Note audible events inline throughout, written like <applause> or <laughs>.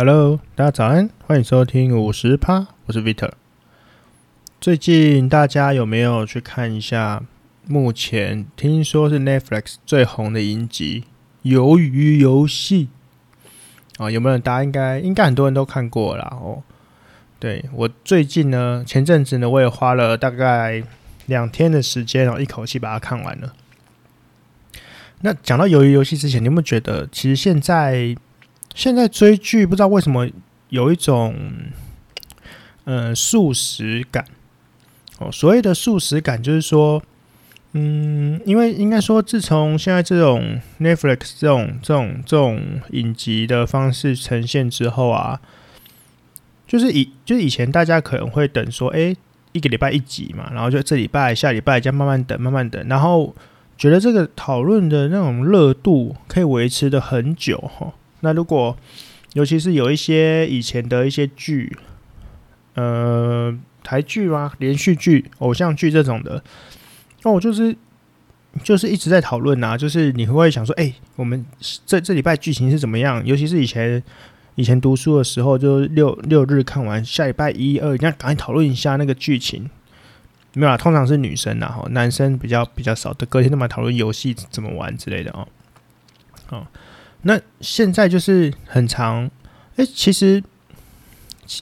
Hello，大家早安，欢迎收听五十趴，我是 Vitor。最近大家有没有去看一下？目前听说是 Netflix 最红的影集《鱿鱼游戏》啊，有没有？大家应该应该很多人都看过了哦。对，我最近呢，前阵子呢，我也花了大概两天的时间，然后一口气把它看完了。那讲到《鱿鱼游戏》之前，你有没有觉得，其实现在？现在追剧不知道为什么有一种，呃，速食感。哦，所谓的速食感就是说，嗯，因为应该说，自从现在这种 Netflix 这种这种这种影集的方式呈现之后啊，就是以就是以前大家可能会等说，哎，一个礼拜一集嘛，然后就这礼拜、下礼拜再慢慢等、慢慢等，然后觉得这个讨论的那种热度可以维持的很久，哈。那如果，尤其是有一些以前的一些剧，呃，台剧啊、连续剧、偶像剧这种的，那我就是就是一直在讨论啊，就是你会不会想说，哎、我们这这礼拜剧情是怎么样？尤其是以前以前读书的时候，就六六日看完，下礼拜一二，那赶紧讨论一下那个剧情。没有啊，通常是女生啊，男生比较比较少的，隔天都来讨论游戏怎么玩之类的哦。哦。那现在就是很长，哎、其实，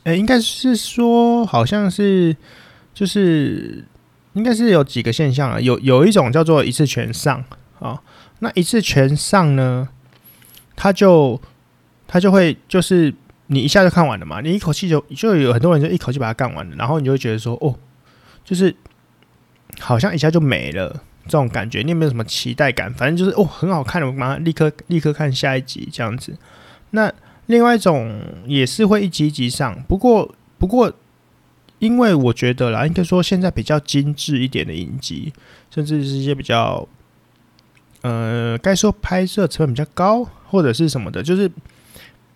呃、应该是说，好像是，就是，应该是有几个现象啊，有有一种叫做一次全上啊，那一次全上呢，它就它就会就是你一下就看完了嘛，你一口气就就有很多人就一口气把它干完了，然后你就会觉得说，哦，就是好像一下就没了。这种感觉，你有没有什么期待感？反正就是哦，很好看，我马上立刻立刻看下一集这样子。那另外一种也是会一集一集上，不过不过，因为我觉得啦，应该说现在比较精致一点的影集，甚至是一些比较，呃，该说拍摄成本比较高，或者是什么的，就是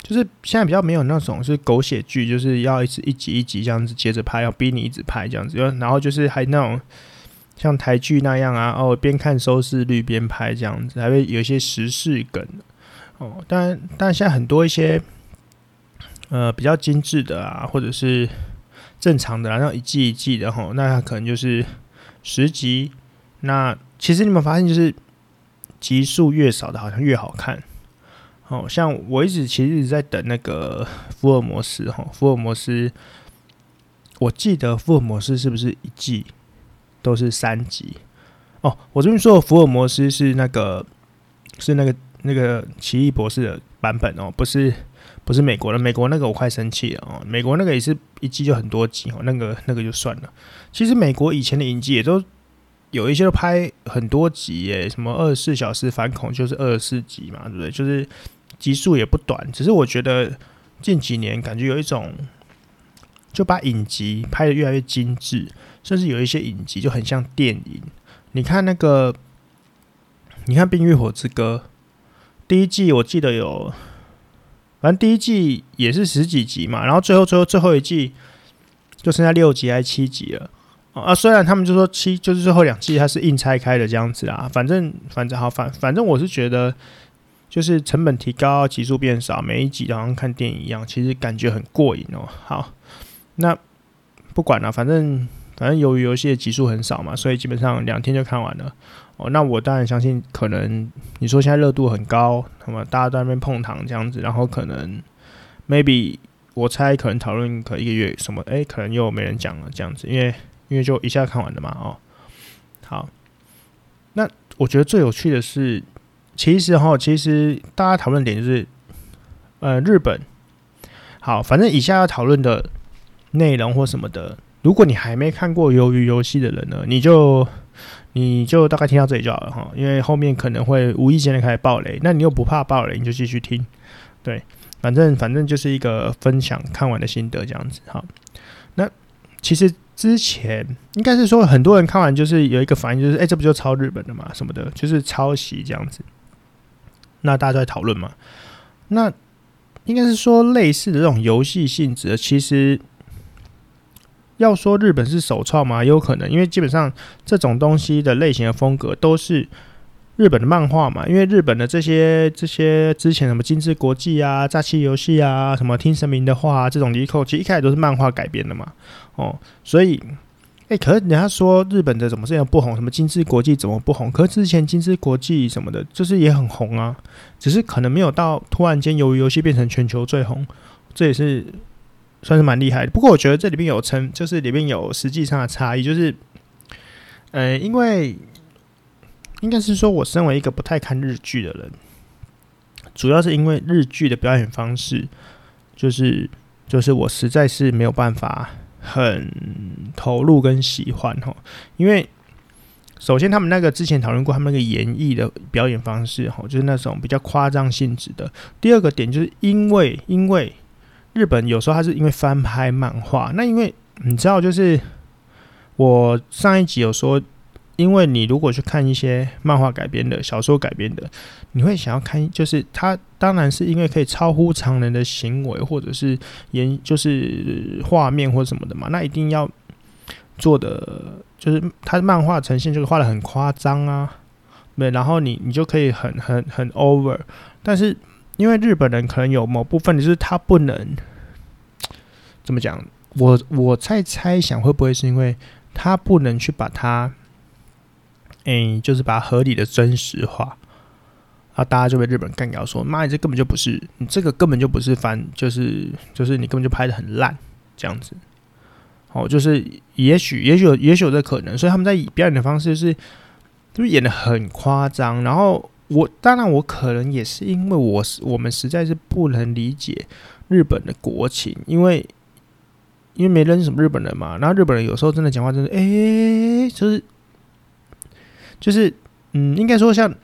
就是现在比较没有那种是狗血剧，就是要一直一集一集这样子接着拍，要逼你一直拍这样子，然后就是还那种。像台剧那样啊，哦，边看收视率边拍这样子，还会有一些时事梗哦。但但现在很多一些呃比较精致的啊，或者是正常的啊，然后一季一季的吼，那可能就是十集。那其实你们发现，就是集数越少的，好像越好看。哦，像我一直其实一直在等那个福尔摩斯哈，福尔摩斯，我记得福尔摩斯是不是一季？都是三集哦。我这边说福尔摩斯是那个是那个那个奇异博士的版本哦，不是不是美国的。美国那个我快生气了哦。美国那个也是一季就很多集哦，那个那个就算了。其实美国以前的影集也都有一些都拍很多集耶，什么二十四小时反恐就是二十四集嘛，对不对？就是集数也不短。只是我觉得近几年感觉有一种就把影集拍得越来越精致。甚至有一些影集就很像电影，你看那个，你看《冰与火之歌》第一季，我记得有，反正第一季也是十几集嘛，然后最后最后最后一季就剩下六集还是七集了啊！虽然他们就说七就是最后两季它是硬拆开的这样子啊，反正反正好反反正我是觉得就是成本提高，集数变少，每一集好像看电影一样，其实感觉很过瘾哦。好，那不管了，反正。反正由于游戏的集数很少嘛，所以基本上两天就看完了。哦，那我当然相信，可能你说现在热度很高，那么大家在那边碰糖这样子，然后可能 maybe 我猜可能讨论可一个月什么，哎、欸，可能又没人讲了这样子，因为因为就一下看完了嘛。哦，好，那我觉得最有趣的是，其实哈，其实大家讨论点就是，呃，日本。好，反正以下要讨论的内容或什么的。如果你还没看过《鱿鱼游戏》的人呢，你就你就大概听到这里就好了哈，因为后面可能会无意间的开始爆雷，那你又不怕爆雷，你就继续听。对，反正反正就是一个分享看完的心得这样子哈。那其实之前应该是说很多人看完就是有一个反应，就是哎、这不就抄日本的嘛，什么的，就是抄袭这样子。那大家都在讨论嘛，那应该是说类似的这种游戏性质，其实。要说日本是首创吗？有可能，因为基本上这种东西的类型的风格都是日本的漫画嘛，因为日本的这些这些之前什么金枝国际啊、炸气游戏啊、什么听神明的话、这种离扣，其实一开始都是漫画改编的嘛。哦，所以，哎、可是人家说日本的怎么这样不红？什么金枝国际怎么不红？可是之前金枝国际什么的，就是也很红啊，只是可能没有到突然间由于游戏变成全球最红，这也是算是蛮厉害的。不过我觉得这里面有成，就是里面有实际上的差异，就是，呃，因为。应该是说，我身为一个不太看日剧的人，主要是因为日剧的表演方式，就是就是我实在是没有办法很投入跟喜欢哈。因为首先他们那个之前讨论过，他们那个演绎的表演方式哈，就是那种比较夸张性质的。第二个点就是因为因为日本有时候它是因为翻拍漫画，那因为你知道，就是我上一集有说。因为你如果去看一些漫画改编的、小说改编的，你会想要看，就是它当然是因为可以超乎常人的行为，或者是演，就是画面或什么的嘛，那一定要做的就是它漫画呈现就是画得很夸张啊，对，然后你你就可以很很很 over，但是因为日本人可能有某部分就是他不能 <tsk> 怎么讲，我我在猜想会不会是因为他不能去把它。哎、就是把它合理的真实化，啊，大家就被日本干掉，说妈，你这根本就不是，你这个根本就不是翻，就是就是你根本就拍得很烂，这样子。哦，就是也许也许有也许有这可能，所以他们在表演的方式是，就是演得很夸张。然后我当然我可能也是因为我是我们实在是不能理解日本的国情，因为因为没认识什么日本人嘛。然后日本人有时候真的讲话真的，哎、就是。就是，嗯，应该说像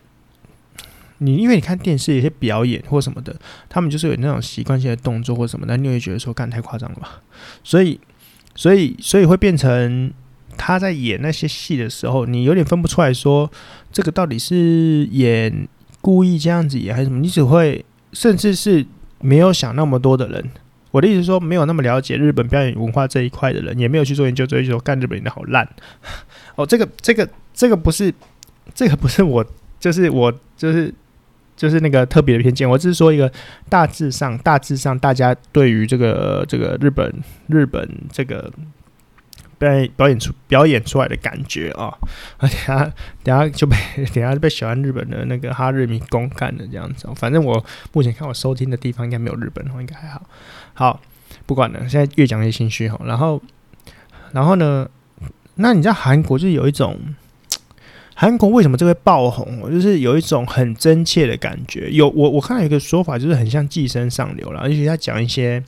你，因为你看电视有些表演或什么的，他们就是有那种习惯性的动作或什么的，你会觉得说，干太夸张了吧？所以，所以，所以会变成他在演那些戏的时候，你有点分不出来说，这个到底是演故意这样子演还是什么？你只会，甚至是没有想那么多的人，我的意思说，没有那么了解日本表演文化这一块的人，也没有去做研究，所以说干日本人的好烂。<laughs> 哦，这个，这个。这个不是，这个不是我，就是我，就是就是那个特别的偏见。我只是说一个大致上，大致上大家对于这个这个日本日本这个表演表演出表演出来的感觉啊。等下等下就被 <laughs> 等下就被喜欢日本的那个哈日迷公干的这样子。反正我目前看我收听的地方应该没有日本，应该还好。好，不管了，现在越讲越心虚哈。然后然后呢，那你在韩国就有一种。韩国为什么这会爆红？就是有一种很真切的感觉。有我我看到有一个说法，就是很像寄生上流了。而且他讲一些，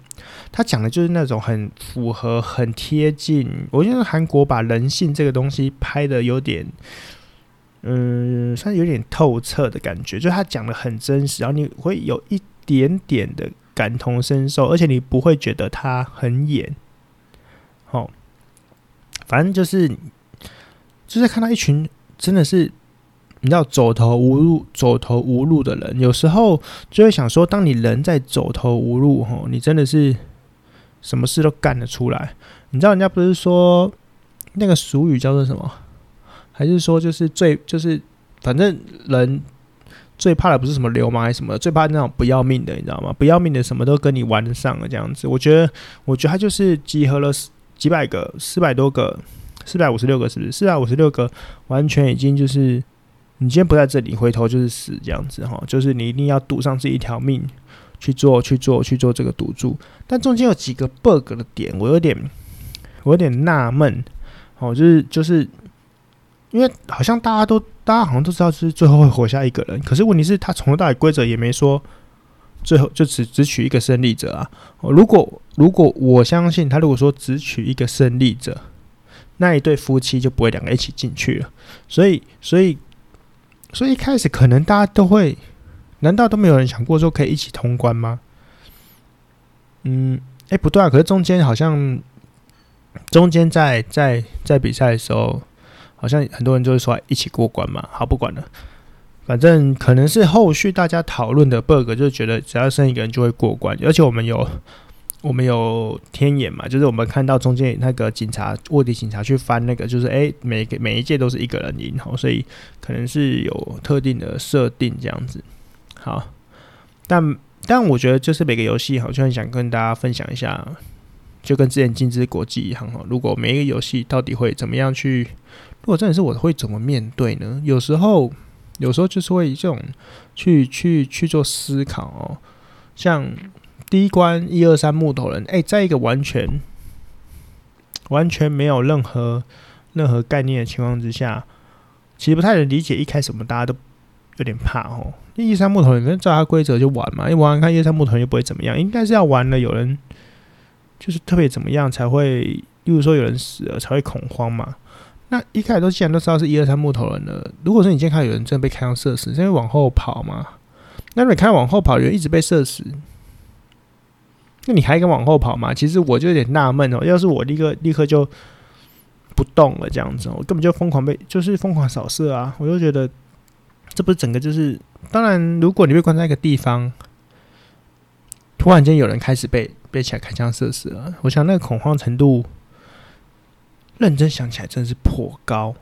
他讲的就是那种很符合、很贴近。我觉得韩国把人性这个东西拍得有点，嗯，算是有点透彻的感觉。就他讲的很真实，然后你会有一点点的感同身受，而且你不会觉得他很演。哦，反正就是就是看到一群。真的是，你知道走投无路、走投无路的人，有时候就会想说，当你人在走投无路，吼，你真的是什么事都干得出来。你知道人家不是说那个俗语叫做什么？<laughs> 还是说就是最就是反正人最怕的不是什么流氓还是什么，最怕那种不要命的，你知道吗？不要命的什么都跟你玩得上了这样子。我觉得，我觉得他就是集合了几百个、四百多个。四百五十六个是不是？四百五十六个完全已经就是，你今天不在这里，回头就是死这样子哈。就是你一定要赌上这一条命去做、去做、去做这个赌注。但中间有几个 bug 的点，我有点，我有点纳闷。哦，就是就是，因为好像大家都大家好像都知道，是最后会活下一个人。可是问题是，他从头到尾规则也没说，最后就只只取一个胜利者啊。如果如果我相信他，如果说只取一个胜利者。那一对夫妻就不会两个一起进去了，所以，所以，所以一开始可能大家都会，难道都没有人想过说可以一起通关吗？嗯，哎、不对啊，可是中间好像，中间在在在比赛的时候，好像很多人就会说一起过关嘛。好，不管了，反正可能是后续大家讨论的 bug，就是觉得只要剩一个人就会过关，而且我们有。我们有天眼嘛，就是我们看到中间那个警察卧底警察去翻那个，就是哎、每个每一届都是一个人赢吼，所以可能是有特定的设定这样子。好，但但我觉得就是每个游戏好像想跟大家分享一下，就跟之前金枝国际一样哈。如果每一个游戏到底会怎么样去，如果真的是我会怎么面对呢？有时候有时候就是会这种去去去做思考哦，像。第一关一二三木头人，哎、在一个完全完全没有任何任何概念的情况之下，其实不太能理解。一开始我们大家都有点怕哦。一二三木头人，可能照他规则就玩嘛，因为玩看一二三木头人又不会怎么样，应该是要玩了有人就是特别怎么样才会，例如说有人死了才会恐慌嘛。那一开始都既然都知道是一二三木头人了，如果说你今天看有人真的被开枪射死，是因为往后跑嘛？那你看往后跑，有人一直被射死。那你还敢往后跑吗？其实我就有点纳闷哦。要是我立刻立刻就不动了，这样子，我根本就疯狂被，就是疯狂扫射啊！我就觉得这不是整个就是，当然，如果你被关在一个地方，突然间有人开始被被起来开枪射死了，我想那个恐慌程度，认真想起来真的是颇高。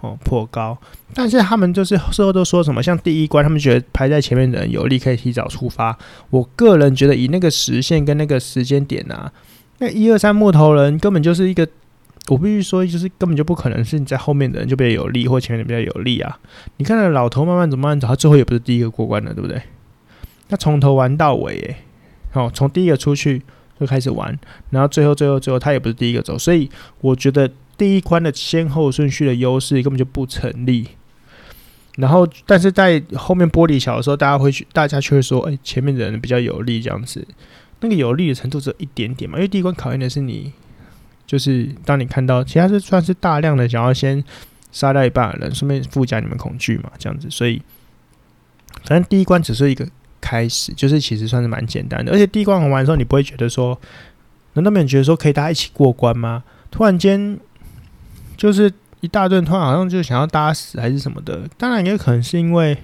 哦，颇高，但是他们就是事后都说什么，像第一关，他们觉得排在前面的人有利可以提早出发。我个人觉得以那个时限跟那个时间点啊，那一二三木头人根本就是一个，我必须说，就是根本就不可能是你在后面的人就比较有利，或前面的比较有利啊。你看那老头慢慢走，慢慢走，他最后也不是第一个过关的，对不对？他从头玩到尾，哎，哦，从第一个出去就开始玩，然后最后最后最后他也不是第一个走，所以我觉得。第一关的先后顺序的优势根本就不成立，然后但是在后面玻璃桥的时候，大家会去，大家却会说，哎、前面的人比较有利这样子，那个有利的程度只有一点点嘛，因为第一关考验的是你，就是当你看到，其他是算是大量的想要先杀掉一半的人，顺便附加你们恐惧嘛，这样子，所以反正第一关只是一个开始，就是其实算是蛮简单的，而且第一关玩完的时候，你不会觉得说，难道没有觉得说可以大家一起过关吗？突然间。就是一大顿，突然好像就想要打死还是什么的。当然也可能是因为，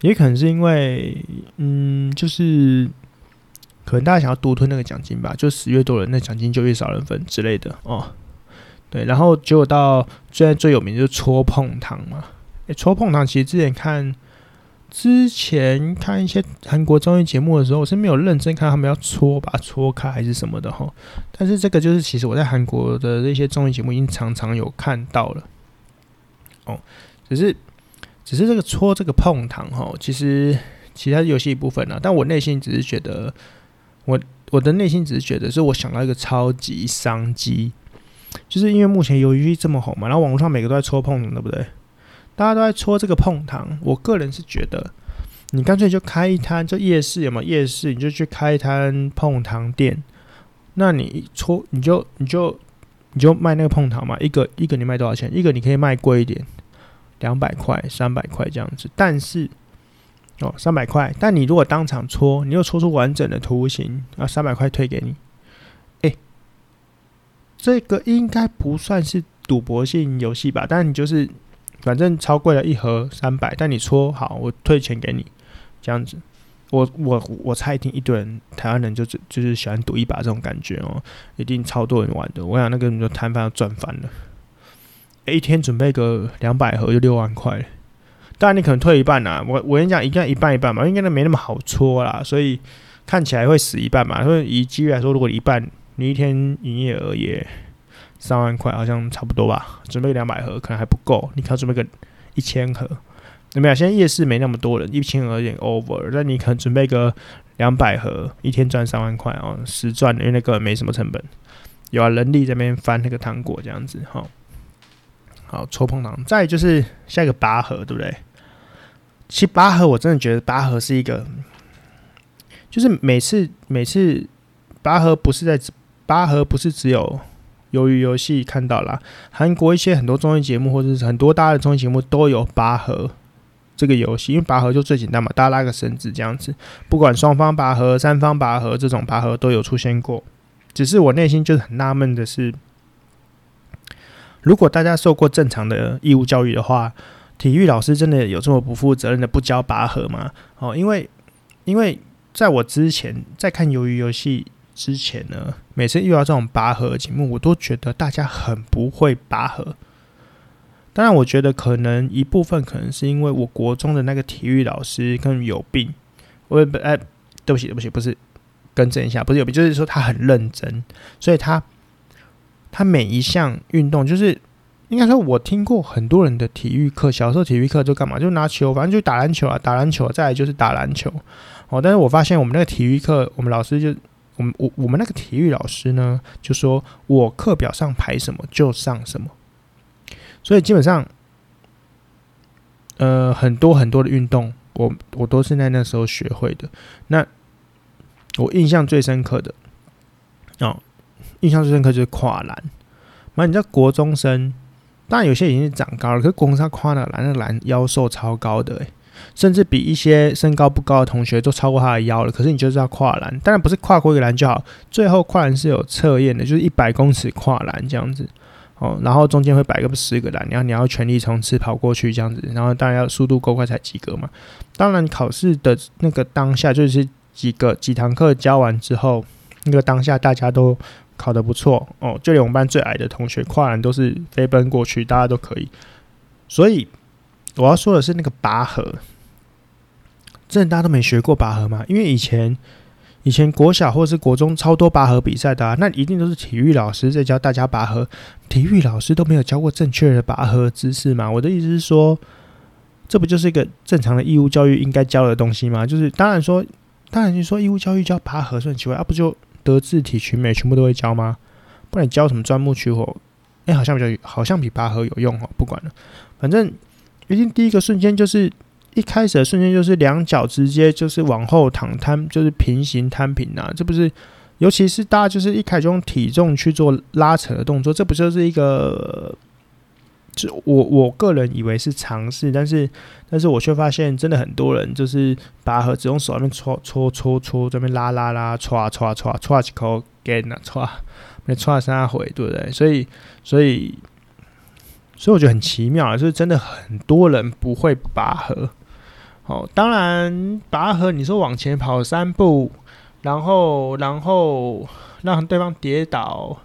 也可能是因为，嗯，就是可能大家想要独吞那个奖金吧。就死越多人，那奖金就越少人分之类的哦。对，然后结果到现在最有名就是戳碰糖嘛。诶，戳碰糖其实之前看。之前看一些韩国综艺节目的时候，我是没有认真看他们要戳把它戳开还是什么的哈。但是这个就是其实我在韩国的那些综艺节目已经常常有看到了。哦，只是只是这个戳这个碰糖哈，其实其他游戏一部分呢、但我内心只是觉得，我我的内心只是觉得，是我想到一个超级商机，就是因为目前游戏这么红嘛，然后网络上每个都在戳碰，对不对？大家都在戳这个碰糖，我个人是觉得，你干脆就开一摊，就夜市有没有夜市，你就去开一摊碰糖店。那你戳，你就你就你就卖那个碰糖嘛，一个一个你卖多少钱？一个你可以卖贵一点，两百块、三百块这样子。但是哦，三百块，但你如果当场戳，你又戳出完整的图形，啊，三百块退给你。哎，这个应该不算是赌博性游戏吧？但你就是。反正超贵了一盒三百，但你戳好，我退钱给你，这样子。我我我猜一定一堆人，台湾人就是就是喜欢赌一把这种感觉哦，一定超多人玩的。我想那个人就摊贩要赚翻了，一天准备个两百盒就六万块。当然你可能退一半呐，我我跟你讲，应该一半一半嘛，应该都没那么好戳啦，所以看起来会死一半嘛。所以以几率来说，如果一半，你一天营业额也。三万块好像差不多吧，准备两百盒可能还不够，你可能准备个一千盒，有没有？现在夜市没那么多人，一千盒有点 over，但你可能准备个两百盒，一天赚三万块哦，实赚的，因为那个没什么成本，有啊，人力这边翻那个糖果这样子，好，好戳碰糖，再就是下一个拔河，对不对？其实拔河我真的觉得拔河是一个，就是每次每次拔河不是在拔河不是只有。鱿鱼游戏看到了，韩国一些很多综艺节目或者是很多大的综艺节目都有拔河这个游戏，因为拔河就最简单嘛，大家拉个绳子这样子，不管双方拔河、三方拔河这种拔河都有出现过。只是我内心就是很纳闷的是，如果大家受过正常的义务教育的话，体育老师真的有这么不负责任的不教拔河吗？哦，因为因为在我之前在看鱿鱼游戏。之前呢，每次遇到这种拔河节目，我都觉得大家很不会拔河。当然，我觉得可能一部分可能是因为我国中的那个体育老师可能有病。我也不哎，对不起，对不起，不是，更正一下，不是有病，就是说他很认真，所以他他每一项运动就是。应该说，我听过很多人的体育课，小时候体育课就干嘛？就拿球，反正就打篮球啊，打篮球，再来就是打篮球。哦，但是我发现我们那个体育课，我们老师就，我们我我们那个体育老师呢，就说我课表上排什么就上什么，所以基本上，呃，很多很多的运动，我我都是在那时候学会的。那我印象最深刻的，哦，印象最深刻就是跨栏。那你知道国中生？当然有些已经是长高了，可是光他跨那栏，那栏腰瘦超高的，欸，甚至比一些身高不高的同学都超过他的腰了。可是你就是要跨栏，当然不是跨过一个栏就好，最后跨栏是有测验的，就是一百公尺跨栏这样子哦。然后中间会摆个十个栏，然后你要全力冲刺跑过去这样子，然后当然要速度够快才及格嘛。当然考试的那个当下就是几个几堂课教完之后，那个当下大家都。考得不错哦，就连我们班最矮的同学跨栏都是飞奔过去，大家都可以。所以我要说的是，那个拔河，真的大家都没学过拔河吗？因为以前以前国小或是国中超多拔河比赛的啊，那一定都是体育老师在教大家拔河，体育老师都没有教过正确的拔河姿势吗？我的意思是说，这不就是一个正常的义务教育应该教的东西吗？就是当然说，当然你说义务教育教拔河是很奇怪啊，不就？德智体群美全部都会教吗？不然教什么钻木取火？哎、好像比较好像比拔河有用哦。不管了，反正一定第一个瞬间就是一开始的瞬间就是两脚直接就是往后躺摊，就是平行摊平啊。这不是，尤其是大家就是一开始用体重去做拉扯的动作，这不就是一个？就我我个人以为是尝试，但是但是我却发现真的很多人就是拔河只用手那边搓搓搓搓，这边拉拉拉，搓搓搓搓几口给那搓，没搓三回，对不对？所以所以所以我觉得很奇妙啊，就是真的很多人不会拔河。哦，当然拔河，你说往前跑三步，然后然后让对方跌倒，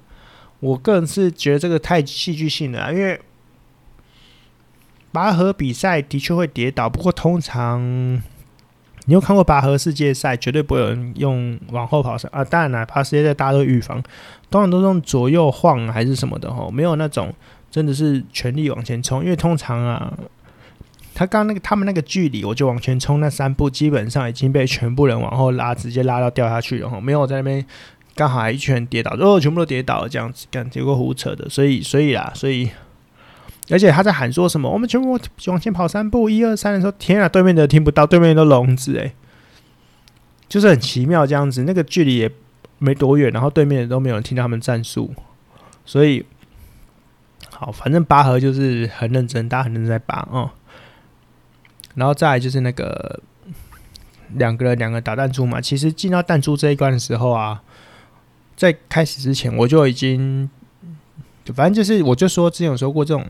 我个人是觉得这个太戏剧性了，因为。拔河比赛的确会跌倒，不过通常你有看过拔河世界赛，绝对不会有人用往后跑上啊。当然了，拔世界赛大家都预防，通常都是用左右晃还是什么的吼，没有那种真的是全力往前冲。因为通常啊，他刚那个他们那个距离，我就往前冲那三步，基本上已经被全部人往后拉，直接拉到掉下去了吼，没有在那边刚好一群人跌倒，哦，全部都跌倒了这样子，干结果胡扯的。所以，所以啦，所以。而且他在喊说什么？我们全部往前跑三步，一二三的时候，天啊，对面的听不到，对面都聋子诶，就是很奇妙这样子。那个距离也没多远，然后对面都没有人听到他们战术，所以好，反正拔河就是很认真，大家很认真在拔哦。然后再来就是那个两个人两个打弹珠嘛。其实进到弹珠这一关的时候啊，在开始之前我就已经。反正就是，我就说之前有说过，这种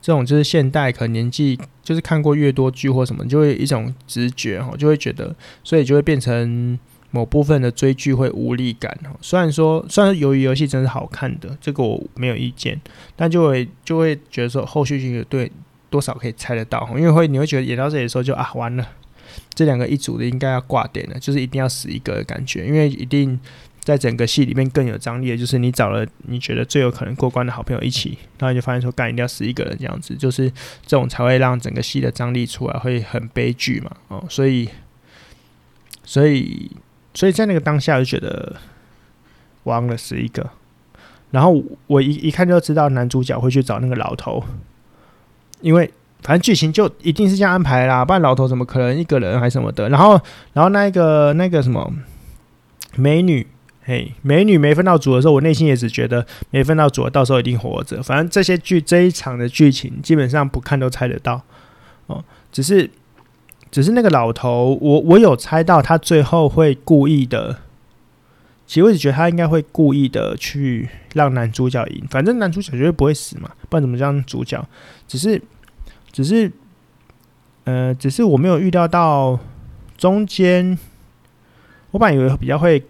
这种就是现代，可能年纪就是看过越多剧或什么，就会一种直觉哈，就会觉得，所以就会变成某部分的追剧会无力感哈。虽然说，虽然由于游戏真是好看的，这个我没有意见，但就会就会觉得说后续剧对多少可以猜得到，因为会你会觉得演到这里的时候就啊完了，这两个一组的应该要挂点了，就是一定要死一个的感觉，因为一定。在整个戏里面更有张力的就是你找了你觉得最有可能过关的好朋友一起，然后你就发现说干一定要死一个人这样子，就是这种才会让整个戏的张力出来，会很悲剧嘛。哦，所以，所以，所以在那个当下就觉得忘了死一个，然后我一一看就知道男主角会去找那个老头，因为反正剧情就一定是这样安排啦，不然老头怎么可能一个人还什么的？然后，然后那个那个什么美女。嘿，美女没分到组的时候，我内心也只觉得没分到组，到时候一定活着。反正这些剧这一场的剧情，基本上不看都猜得到哦。只是，只是那个老头，我我有猜到他最后会故意的。其实我只觉得他应该会故意的去让男主角赢，反正男主角绝对不会死嘛，不然怎么叫主角？只是，只是，呃，只是我没有预料到中间，我本来以为比较会。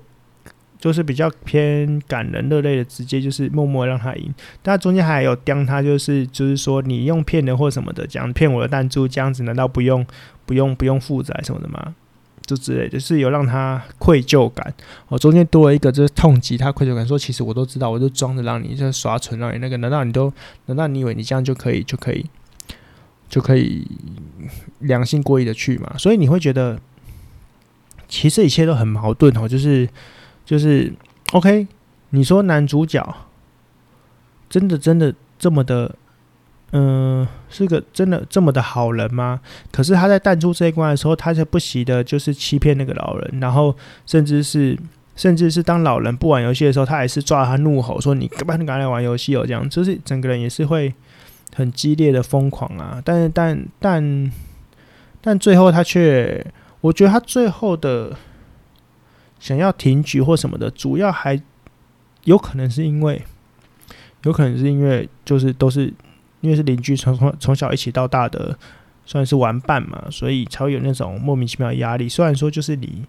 就是比较偏感人热泪的，直接就是默默让他赢。但中间还有刁他，就是就是说你用骗人或什么的，讲骗我的弹珠这样子，难道不用不用不用负责什么的吗？就之类，就是有让他愧疚感。我中间多了一个，就是痛击他愧疚感，说其实我都知道，我就装着让你就是耍蠢，让你那个，难道你都难道你以为你这样就可以就可以就可以良心过意的去吗？所以你会觉得，其实一切都很矛盾哦，就是就是 OK，你说男主角真的真的这么的。嗯，是个真的这么的好人吗？可是他在弹出这一关的时候，他就不惜的，就是欺骗那个老人，然后甚至是，甚至是当老人不玩游戏的时候，他还是抓他怒吼说：“你干嘛你赶来玩游戏哦？”这样就是整个人也是会很激烈的疯狂啊。但是，但但但最后他却，我觉得他最后的想要停局或什么的，主要还有可能是因为，有可能是因为就是都是。因为是邻居，从从从小一起到大的，算是玩伴嘛，所以才会有那种莫名其妙的压力。虽然说就是你，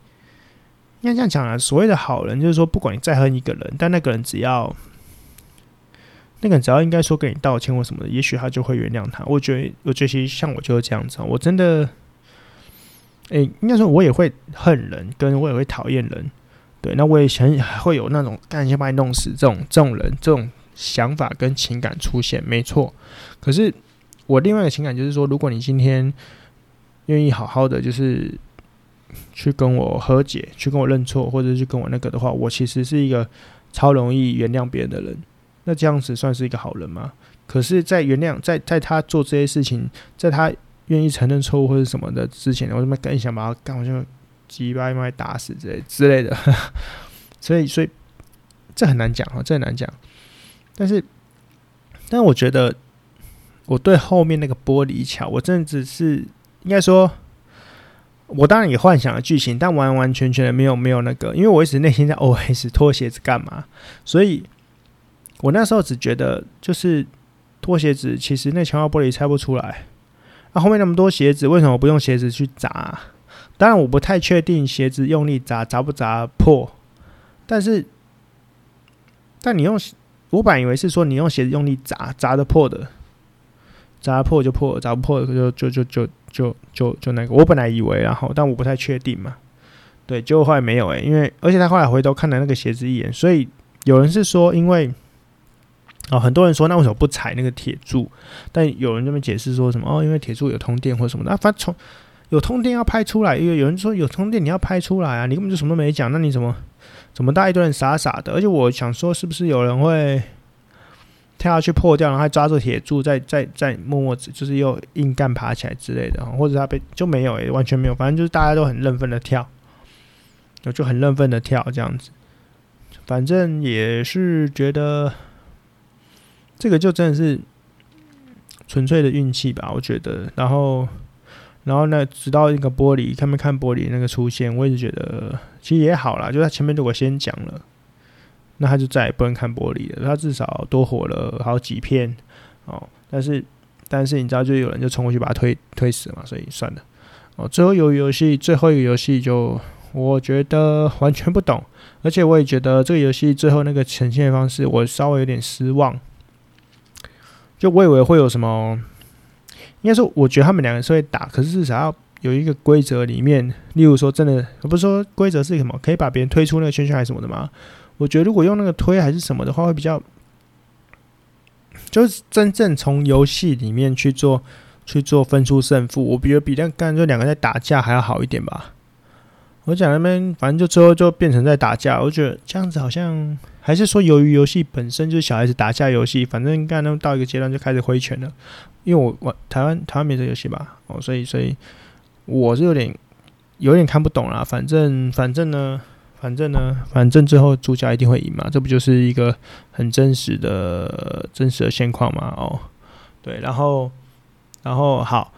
应该这样讲啊，所谓的好人就是说，不管你再恨一个人，但那个人只要那个人只要应该说跟你道歉或什么的，也许他就会原谅他。我觉得，我觉得其实像我就是这样子，我真的，哎、欸，应该说我也会恨人，跟我也会讨厌人。对，那我也想会有那种干先把你弄死这种这种人这种。想法跟情感出现没错，可是我另外一个情感就是说，如果你今天愿意好好的，就是去跟我和解，去跟我认错，或者去跟我那个的话，我其实是一个超容易原谅别人的人。那这样子算是一个好人吗？可是，在原谅，在在他做这些事情，在他愿意承认错误或者什么的之前，我他妈更想把他干，我就鸡巴妈打死之类之类的。所以，所以这很难讲啊，这很难讲。但是，但我觉得我对后面那个玻璃桥，我真的只是应该说，我当然也幻想了剧情，但完完全全的没有没有那个，因为我一直内心在 OS 脱鞋子干嘛？所以我那时候只觉得就是脱鞋子，其实那强化玻璃拆不出来。那、后面那么多鞋子，为什么不用鞋子去砸？当然我不太确定鞋子用力砸砸不砸破，但是但你用。我本以为是说你用鞋子用力砸砸得破的，砸破就破，砸不破就就就就就就就那个。我本来以为，然后但我不太确定嘛。对，结果后来没有诶、因为而且他后来回头看了那个鞋子一眼，所以有人是说，因为哦，很多人说那为什么不踩那个铁柱？但有人这么解释说什么哦，因为铁柱有通电或什么的。反正从有通电要拍出来，因为有人说有通电你要拍出来啊，你根本就什么都没讲，那你怎么？怎么大一堆人傻傻的？而且我想说，是不是有人会跳下去破掉，然后还抓住铁柱，再再再默默就是又硬干爬起来之类的？或者他被就没有、欸？完全没有。反正就是大家都很认份的跳，就很认份的跳这样子。反正也是觉得这个就真的是纯粹的运气吧，我觉得。然后。然后呢，直到一个玻璃，看没看玻璃那个出现，我一直觉得其实也好啦。就在前面如果先讲了，那他就再也不能看玻璃了。他至少多活了好几片哦。但是但是你知道，就有人就冲过去把他推推死嘛，所以算了。哦，最后游游戏，最后一个游戏就我觉得完全不懂，而且我也觉得这个游戏最后那个呈现方式，我稍微有点失望。就我以为会有什么。应该说，我觉得他们两个是会打，可是至少要有一个规则里面，例如说，真的，不是说规则是什么，可以把别人推出那个圈圈还是什么的吗？我觉得如果用那个推还是什么的话，会比较，就是真正从游戏里面去做去做分出胜负，我觉得比那干就两个在打架还要好一点吧。我讲那边，反正就最后就变成在打架，我觉得这样子好像还是说，由于游戏本身就是小孩子打架游戏，反正刚才那到一个阶段就开始挥拳了。因为我玩台湾台湾没这游戏吧，哦，所以所以我是有点有点看不懂啦。反正反正呢，反正呢，反正最后主角一定会赢嘛，这不就是一个很真实的真实的现况嘛？哦，对，然后然后好，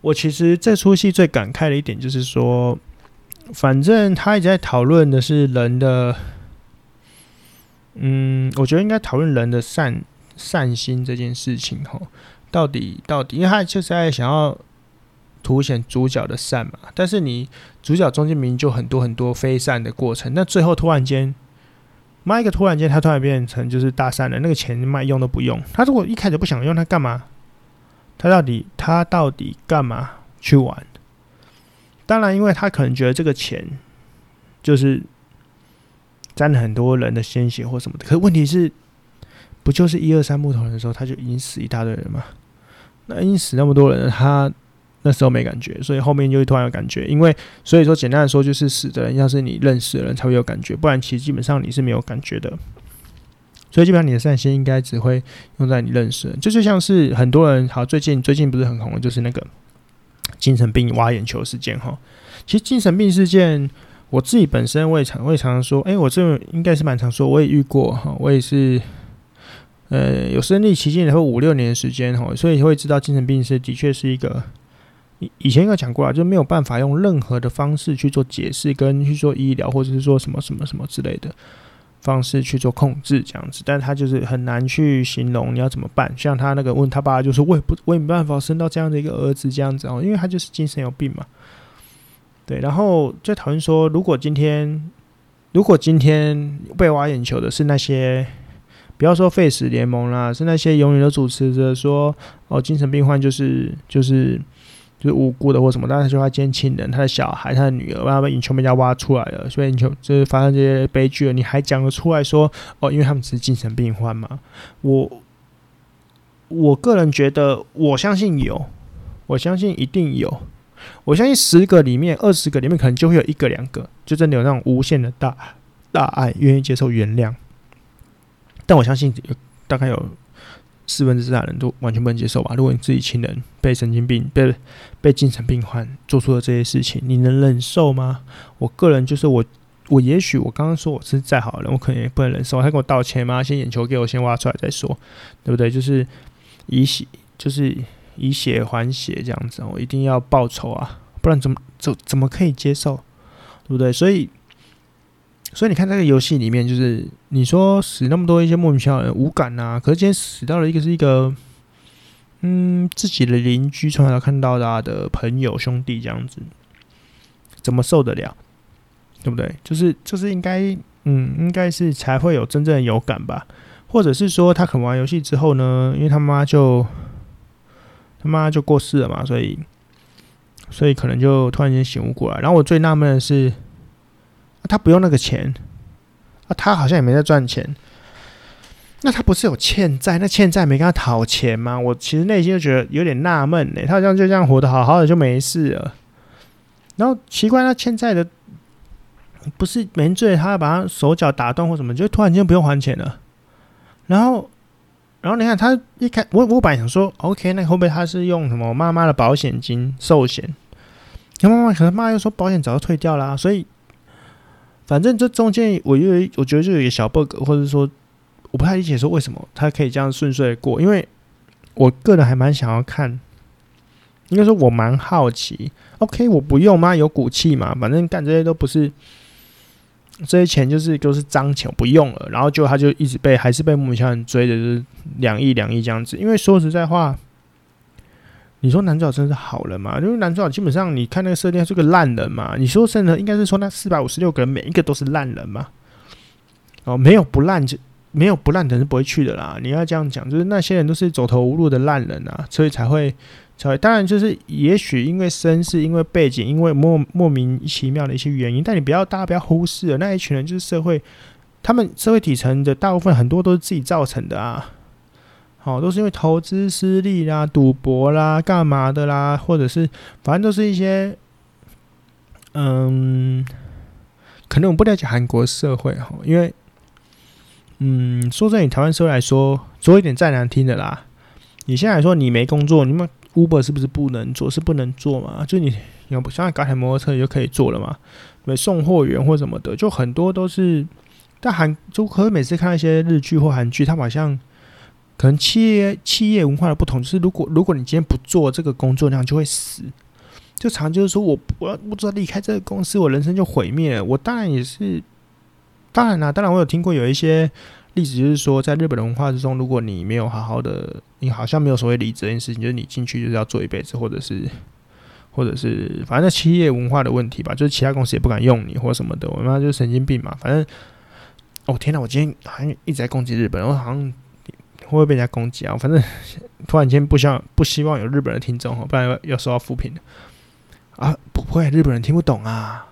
我其实这出戏最感慨的一点就是说。反正他一直在讨论的是人的，嗯，我觉得应该讨论人的善善心这件事情哈，到底到底，因为他就是在想要凸显主角的善嘛，但是你主角中间明明就很多很多非善的过程，那最后突然间妈一个突然间他突然变成就是大善人，那个钱妈用都不用。他如果一开始不想用，他干嘛？他到底他到底干嘛去玩？当然，因为他可能觉得这个钱就是沾了很多人的鲜血或什么的。可是问题是，不就是一二三木头人的时候，他就已经死一大堆人嘛？那已经死那么多人，他那时候没感觉，所以后面就会突然有感觉。因为所以说，简单的说，就是死的人要是你认识的人才会有感觉，不然其实基本上你是没有感觉的。所以基本上你的善心应该只会用在你认识的，就就像是很多人，好，最近最近不是很红，就是那个。精神病挖眼球事件哈，其实精神病事件，我自己本身我也常我也常常说，哎、我这应该是蛮常说，我也遇过哈，我也是，呃，有身历其境，然后五六年时间哈，所以会知道精神病是的确是一个，以以前应该讲过了，就没有办法用任何的方式去做解释跟去做医疗或者是说什么什么什么之类的。方式去做控制这样子，但他就是很难去形容你要怎么办。像他那个问他爸，就是我也不我也没办法生到这样的一个儿子这样子哦，因为他就是精神有病嘛。对，然后就讨论说，如果今天如果今天被挖眼球的是那些，不要说废死联盟啦，是那些永远都主持着说哦，精神病患就是就是。就是无辜的或什么，但是就他监亲人，他的小孩，他的女儿，把他们眼球被家挖出来了，所以眼球就是发生这些悲剧了。你还讲得出来说哦，因为他们只是精神病患吗？我我个人觉得，我相信有，我相信一定有，我相信十个里面，二十个里面可能就会有一个两个，就真的有那种无限的大大爱，愿意接受原谅。但我相信大概有。四分之三的人都完全不能接受吧？如果你自己亲人被神经病、被被精神病患做出了这些事情，你能忍受吗？我个人就是我，我也许我刚刚说我是再好的人，我可能也不能忍受。他跟我道歉吗？先眼球给我先挖出来再说，对不对？就是以血，就是以血还血这样子，我一定要报仇啊！不然怎么怎怎么可以接受？对不对？所以。所以你看，这个游戏里面，就是你说死那么多一些莫名其妙的人无感啊，可是今天死到了一个是一个，嗯，自己的邻居从小看到大的朋友兄弟这样子，怎么受得了？对不对？就是就是应该，嗯，应该是才会有真正有感吧，或者是说他可能玩游戏之后呢，因为他妈就他妈就过世了嘛，所以所以可能就突然间醒悟过来。然后我最纳闷的是。他不用那个钱啊，他好像也没在赚钱。那他不是有欠债？那欠债没跟他讨钱吗？我其实内心就觉得有点纳闷呢。他好像就这样活得好好的就没事了。然后奇怪，他欠债的不是没罪，他把他手脚打断或什么，就突然间不用还钱了。然后，然后你看他一开，我我本来想说，OK，那会不会他是用什么妈妈的保险金寿险？他妈妈可能妈妈又说保险早就退掉了，所以。反正这中间，我因为我觉得就有一个小 bug，或者说我不太理解说为什么他可以这样顺遂的过，因为我个人还蛮想要看，应该说我蛮好奇。OK，我不用吗？有骨气嘛？反正干这些都不是，这些钱就是都是脏钱，我不用了。然后就他就一直被还是被莫名其妙追的，就是两亿两亿这样子。因为说实在话。你说男主角真是好人吗？因为男主角基本上，你看那个设定，是个烂人嘛。你说真的，应该是说那四百五十六个人每一个都是烂人嘛？哦，没有不烂就没有不烂的人是不会去的啦。你要这样讲，就是那些人都是走投无路的烂人啊，所以才会才会。当然，就是也许因为身世、因为背景、因为莫莫名其妙的一些原因，但你不要大家不要忽视了那一群人，就是社会他们社会底层的大部分很多都是自己造成的啊。哦，都是因为投资失利啦、赌博啦、干嘛的啦，或者是反正都是一些，嗯，可能我不了解韩国社会哈，因为，嗯，说在你台湾社会来说，说一点再难听的啦，你现在来说你没工作，你们 Uber 是不是不能做？是不能做嘛？就你有像搞台摩托车你就可以做了嘛？没，送货员或什么的，就很多都是，但韩就可是每次看一些日剧或韩剧，他们好像。可能企业企业文化的不同，就是如果如果你今天不做这个工作，那样就会死。就常就是说我我不知道离开这个公司，我人生就毁灭了。我当然也是，当然啦，当然我有听过有一些例子，就是说在日本的文化之中，如果你没有好好的，你好像没有所谓离职这件事情，就是你进去就是要做一辈子，或者是或者是反正企业文化的问题吧，就是其他公司也不敢用你或什么的。我妈就是神经病嘛，反正。哦天哪，我今天好像一直在攻击日本，我好像会不会被人家攻击啊？反正 <laughs> 突然间不希望不希望有日本的听众哦，不然要收到负评的啊！不会，日本人听不懂啊。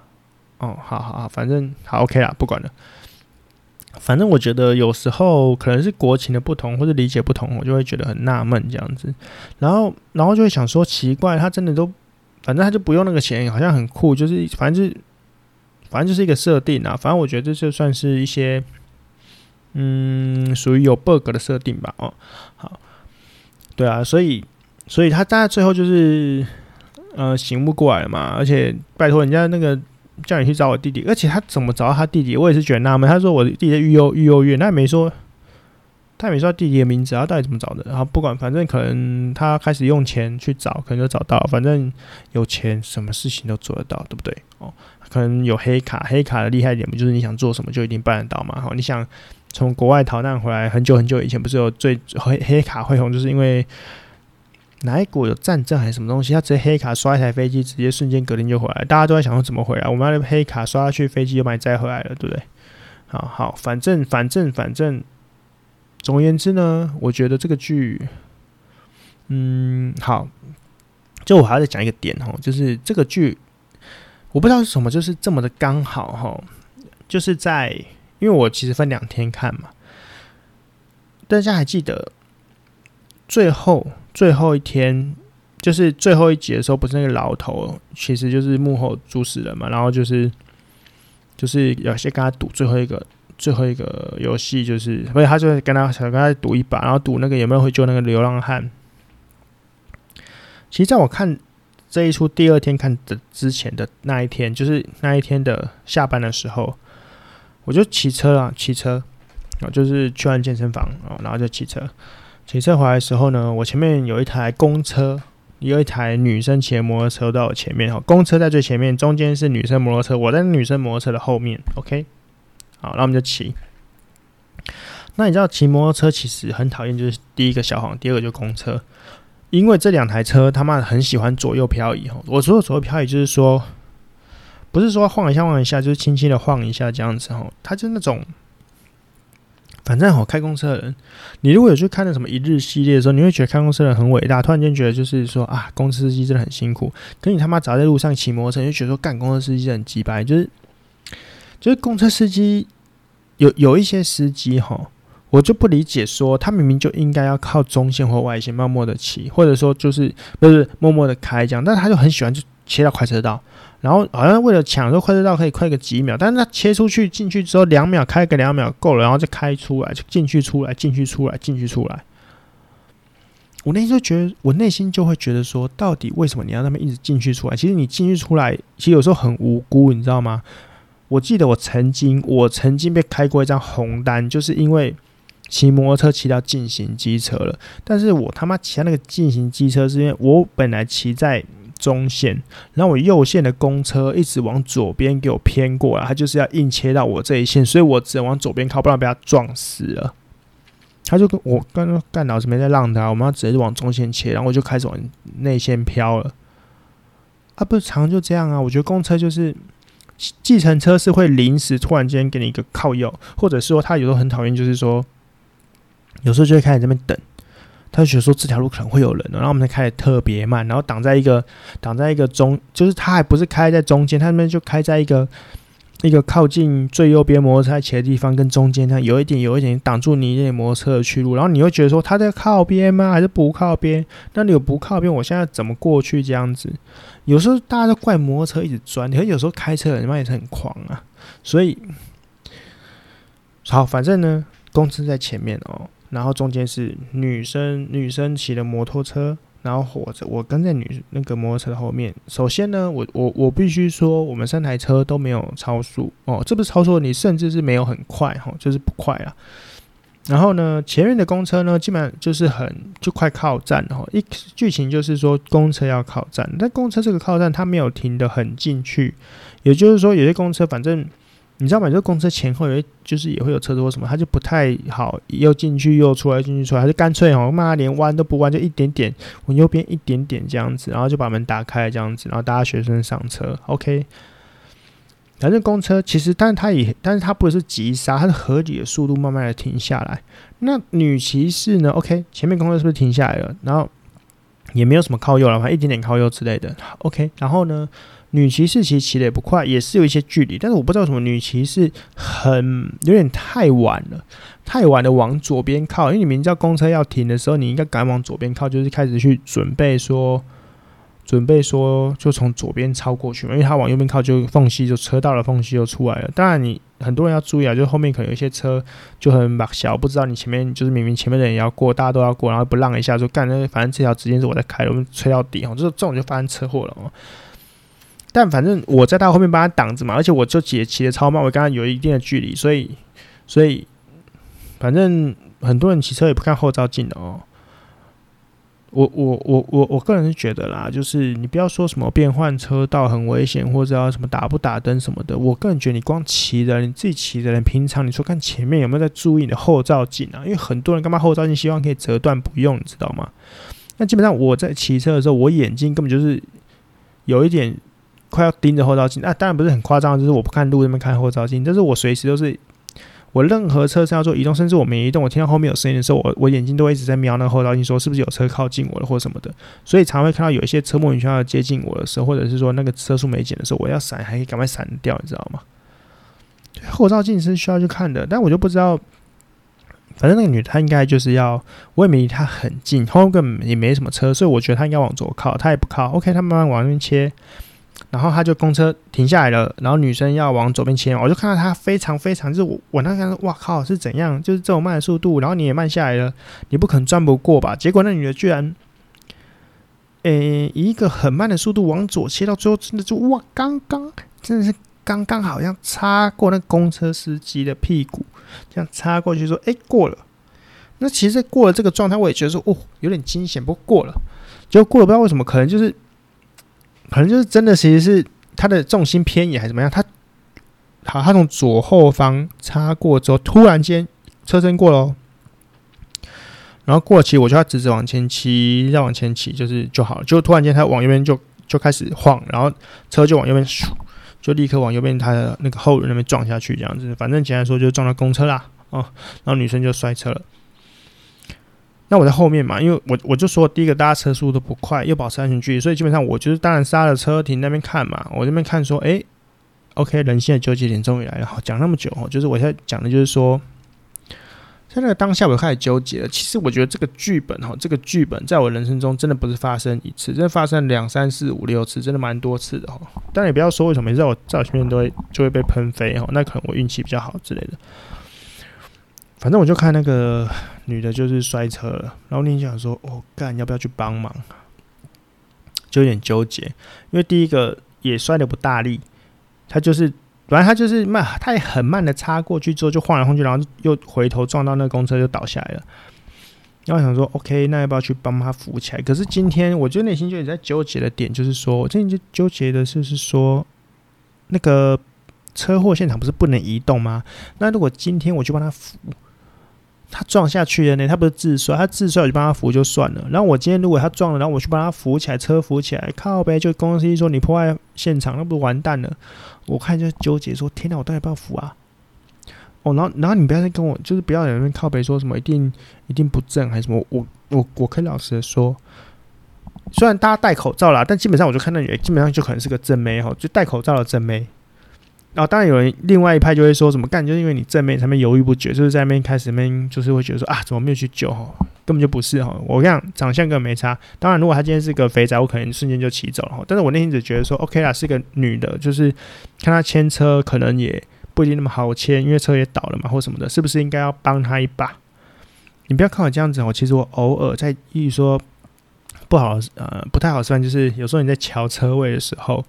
哦，好好好，反正好 OK 啦，不管了。反正我觉得有时候可能是国情的不同，或者理解不同，我就会觉得很纳闷这样子。然后，然后就会想说，奇怪，他真的都，反正他就不用那个钱，好像很酷，就是反正就是，反正就是一个设定啊。反正我觉得这就算是一些，嗯，属于有 bug 的设定吧。哦，好，对啊，所以，所以他大概最后就是，呃，醒悟过来了嘛。而且，拜托人家那个。叫你去找我弟弟，而且他怎么找到他弟弟？我也是觉得纳闷。他说我弟弟在育幼育幼院，他也没说，他也没说他弟弟的名字，他到底怎么找的？然后不管，反正可能他开始用钱去找，可能就找到。反正有钱，什么事情都做得到，对不对？哦，可能有黑卡，黑卡的厉害一点不就是你想做什么就一定办得到嘛？好，你想从国外逃难回来，很久很久以前不是有最黑黑卡会红，就是因为。哪一国有战争还是什么东西？他直接黑卡刷一台飞机，直接瞬间隔天就回来。大家都在想说怎么回来？我们要黑卡刷下去，飞机又把你载回来了，对不对？好好，反正反正反正，总而言之呢，我觉得这个剧，嗯，好，就我还要再讲一个点哦，就是这个剧，我不知道是什么，就是这么的刚好哈，就是在因为我其实分两天看嘛，大家还记得最后。最后一天，就是最后一集的时候，不是那个老头，其实就是幕后主使人嘛。然后就是，就是有些跟他赌最后一个最后一个游戏，就是所以他就跟他想跟他赌一把，然后赌那个有没有会救那个流浪汉。其实，在我看这一出第二天看的之前的那一天，就是那一天的下班的时候，我就骑车啊，骑车，啊就是去完健身房，然后就骑车。骑车回来的时候呢，我前面有一台公车，有一台女生骑的摩托车到我前面哈，公车在最前面，中间是女生摩托车，我在女生摩托车的后面，OK，好，那我们就骑。那你知道骑摩托车其实很讨厌，就是第一个小黄，第二个就公车，因为这两台车他妈很喜欢左右漂移哈。我说的左右漂移就是说，不是说晃一下晃一下，就是轻轻的晃一下这样子哈，它就那种。反正好开公车的人，你如果有去看那什么一日系列的时候，你会觉得开公车的人很伟大。突然间觉得就是说啊，公车司机真的很辛苦。可你他妈砸在路上骑摩托车，你就觉得说干公车司机很鸡掰。就是就是公车司机有有一些司机哈，我就不理解说他明明就应该要靠中线或外线默默的骑，或者说就是不是默默的开这样，但他就很喜欢就切到快车道。然后好像为了抢说快车道可以快个几秒，但是他切出去进去之后两秒开个两秒够了，然后再开出来就进去出来进去出来进去出来。我内心就觉得，我内心就会觉得说，到底为什么你要那么一直进去出来？其实你进去出来，其实有时候很无辜，你知道吗？我记得我曾经我曾经被开过一张红单，就是因为骑摩托车骑到禁行机车了，但是我他妈骑那个禁行机车是因为我本来骑在。中线，然后我右线的公车一直往左边给我偏过来，他就是要硬切到我这一线，所以我只能往左边靠，不然被他撞死了。他就跟我刚刚干老师没在让他，我们要直接往中线切，然后我就开始往内线飘了。啊，不是常就这样啊？我觉得公车就是计程车是会临时突然间给你一个靠右，或者是说他有时候很讨厌，就是说有时候就会开始这边等。他就觉得说这条路可能会有人，然后我们才开得特别慢，然后挡在一个挡在一个中，就是他还不是开在中间，他那边就开在一个一个靠近最右边摩托车骑的地方，跟中间它有一点有一点挡住你那摩托车的去路，然后你会觉得说他在靠边吗？还是不靠边？那你有不靠边？我现在怎么过去？这样子，有时候大家都怪摩托车一直钻，可有时候开车人嘛也是很狂啊，所以好，反正呢，公司在前面哦。然后中间是女生，女生骑的摩托车，然后我我跟在女那个摩托车后面。首先呢，我我我必须说，我们三台车都没有超速哦，这不是超速，你甚至是没有很快哈，就是不快啊。然后呢，前面的公车呢，基本上就是很就快靠站哈。一剧情就是说公车要靠站，但公车这个靠站它没有停得很进去，也就是说有些公车反正。你知道吗？这个公车前后有，就是也会有车子或什么，它就不太好，又进去又出来，进去出来，还是干脆哦，妈连弯都不弯，就一点点往右边一点点这样子，然后就把门打开这样子，然后大家学生上车，OK。反正公车其实，但是它也，但是它不是急刹，它是合理的速度慢慢的停下来。那女骑士呢？OK，前面公车是不是停下来了？然后也没有什么靠右了，反正一点点靠右之类的。OK，然后呢，女骑士其实骑的也不快，也是有一些距离，但是我不知道为什么女骑士很有点太晚了，太晚的往左边靠，因为你明知道公车要停的时候，你应该赶往左边靠，就是开始去准备说。准备说就从左边超过去嘛，因为他往右边靠，就缝隙就车道的缝隙就出来了。当然，你很多人要注意啊，就后面可能有一些车就很小，不知道你前面就是明明前面的人也要过，大家都要过，然后不让一下就干，那反正这条直线是我在开，我们吹到底哦，就是这种就发生车祸了哦。但反正我在他后面帮他挡着嘛，而且我就骑骑的超慢，我刚刚有一定的距离，所以所以反正很多人骑车也不看后照镜的哦。我我我我我个人是觉得啦，就是你不要说什么变换车道很危险，或者要什么打不打灯什么的。我个人觉得你光骑的，你自己骑的人，平常你说看前面有没有在注意你的后照镜啊？因为很多人干嘛后照镜希望可以折断不用，你知道吗？那基本上我在骑车的时候，我眼睛根本就是有一点快要盯着后照镜。那当然不是很夸张，就是我不看路那边看后照镜，但是我随时都是。我任何车是要做移动，甚至我没移动，我听到后面有声音的时候，我我眼睛都会一直在瞄那个后照镜，说是不是有车靠近我了或什么的。所以常会看到有一些车莫名其妙接近我的时候，或者是说那个车速没减的时候，我要闪还可以赶快闪掉，你知道吗？后照镜是需要去看的，但我就不知道，反正那个女的她应该就是要，我也没离她很近，后面根本也没什么车，所以我觉得她应该往左靠，她也不靠。OK，她慢慢往那边切。然后他就公车停下来了，然后女生要往左边切，我就看到他非常非常，就是我我那个哇靠是怎样，就是这种慢的速度，然后你也慢下来了，你不可能转不过吧？结果那女的居然，诶，以一个很慢的速度往左切，到最后真的就哇，刚刚真的是刚刚好像擦过那公车司机的屁股，这样擦过去说，诶，过了。那其实过了这个状态，我也觉得说，哦，有点惊险，不过过了，结果过了，不知道为什么，可能就是。可能就是真的，其实是他的重心偏移还是怎么样？他好，他从左后方擦过之后，突然间车身过了，然后过了，其实我就要直直往前骑，再往前骑，就是就好了。就突然间他往右边就就开始晃，然后车就往右边，就立刻往右边他的那个后轮那边撞下去，这样子。反正简单说，就撞到公车啦，哦，然后女生就摔车了。那我在后面嘛，因为我我就说第一个大家车速都不快，又保持安全距离，所以基本上我就是当然刹了车停那边看嘛。我这边看说，诶、OK，人性的纠结点终于来了。好，讲那么久哦，就是我现在讲的就是说，在那个当下我开始纠结了。其实我觉得这个剧本哈，这个剧本在我人生中真的不是发生一次，真的发生两三四五六次，真的蛮多次的哈。但也不要说为什么每次在我在我前面都会就会被喷飞哈，那可能我运气比较好之类的。反正我就看那个女的，就是摔车了。然后你想说，哦，干，要不要去帮忙？就有点纠结，因为第一个也摔得不大力，他就是，反正他就是慢，他也很慢的擦过去之后就晃来晃去，然后又回头撞到那个公车就倒下来了。然后想说，OK，那要不要去帮他扶起来？可是今天我就内心就也在纠结的点，就是说我最近就纠结的就是说，那个车祸现场不是不能移动吗？那如果今天我去帮他扶？他撞下去了呢，他不是自摔，他自摔我就帮他扶就算了。然后我今天如果他撞了，然后我去帮他扶起来，车扶起来，靠呗就公司说你破坏现场，那不是完蛋了？我看就纠结说，天哪，我到底要不要扶啊？哦，然后然后你不要再跟我，就是不要在那边靠北说什么一定一定不正还是什么？我我我可以老实的说，虽然大家戴口罩啦，但基本上我就看到你，基本上就可能是个正妹哈，就戴口罩的正妹。然后当然有人另外一派就会说什么干，就是因为你正面上面犹豫不决，就是在那边开始那边就是会觉得说啊，怎么没有去救哈，根本就不是哈。我跟你讲，长相根本没差。当然，如果他今天是个肥宅，我可能瞬间就骑走了哈。但是我内心只觉得说，OK 啦，是个女的，就是看他牵车可能也不一定那么好牵，因为车也倒了嘛，或什么的，是不是应该要帮他一把？你不要看我这样子，我其实我偶尔在，意说不好呃不太好算，就是有时候你在乔车位的时候，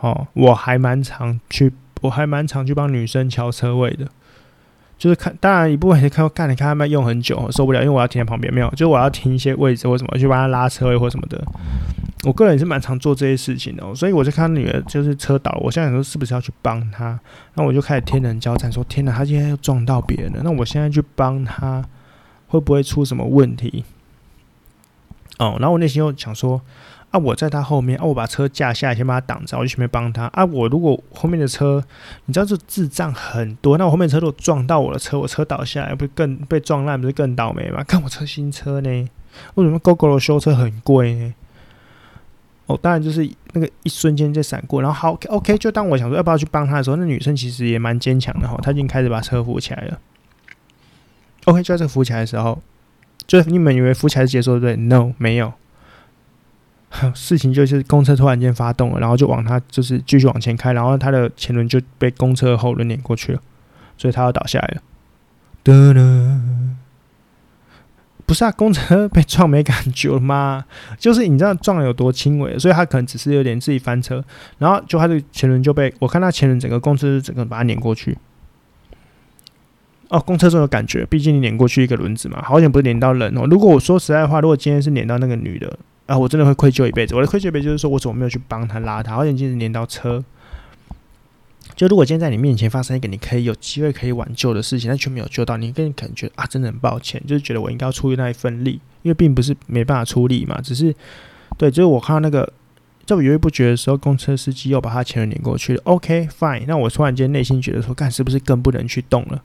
哦，我还蛮常去。我还蛮常去帮女生敲车位的，就是看，当然一部分是看干，你看他们用很久受不了，因为我要停在旁边，没有，就我要停一些位置或什么，去帮他拉车位或什么的。我个人也是蛮常做这些事情的，所以我就看女儿就是车倒，我现在说是不是要去帮她？那我就开始天人交战，说天哪，她今天又撞到别人了，那我现在去帮她会不会出什么问题？哦，然后我内心又想说。啊，我在他后面啊，我把车架下来，先把他挡着，我就前面帮他啊。我如果后面的车，你知道这智障很多，那我后面车如果撞到我的车，我车倒下来，不是更被撞烂，不是更倒霉吗？<laughs> 看我车新车呢，为什么 GOGO 修车很贵呢？哦，当然就是那个一瞬间就闪过，然后好 OK，就当我想说要不要去帮他的时候，那女生其实也蛮坚强的哈，她已经开始把车扶起来了。OK，就在这扶起来的时候，就你们以为扶起来是结束对不对？No，没有。<laughs> 事情就是公车突然间发动了，然后就往他就是继续往前开，然后他的前轮就被公车的后轮碾过去了，所以他要倒下来了。不是啊，公车被撞没感觉了吗？就是你知道撞了有多轻微，所以他可能只是有点自己翻车，然后就他的前轮就被我看他前轮整个公车整个把它碾过去。哦，公车中有感觉，毕竟你碾过去一个轮子嘛，好险不是碾到人哦。如果我说实在话，如果今天是碾到那个女的。啊！我真的会愧疚一辈子。我的愧疚一辈子就是说，我怎么没有去帮他拉他？好像就是碾到车。就如果今天在你面前发生一个你可以有机会可以挽救的事情，但却没有救到你，更可能觉得啊，真的很抱歉，就是觉得我应该要出那一份力，因为并不是没办法出力嘛，只是对，就是我看到那个在我犹豫不决的时候，公车司机又把他前轮碾过去了。OK，fine。那我突然间内心觉得说，干是不是更不能去动了？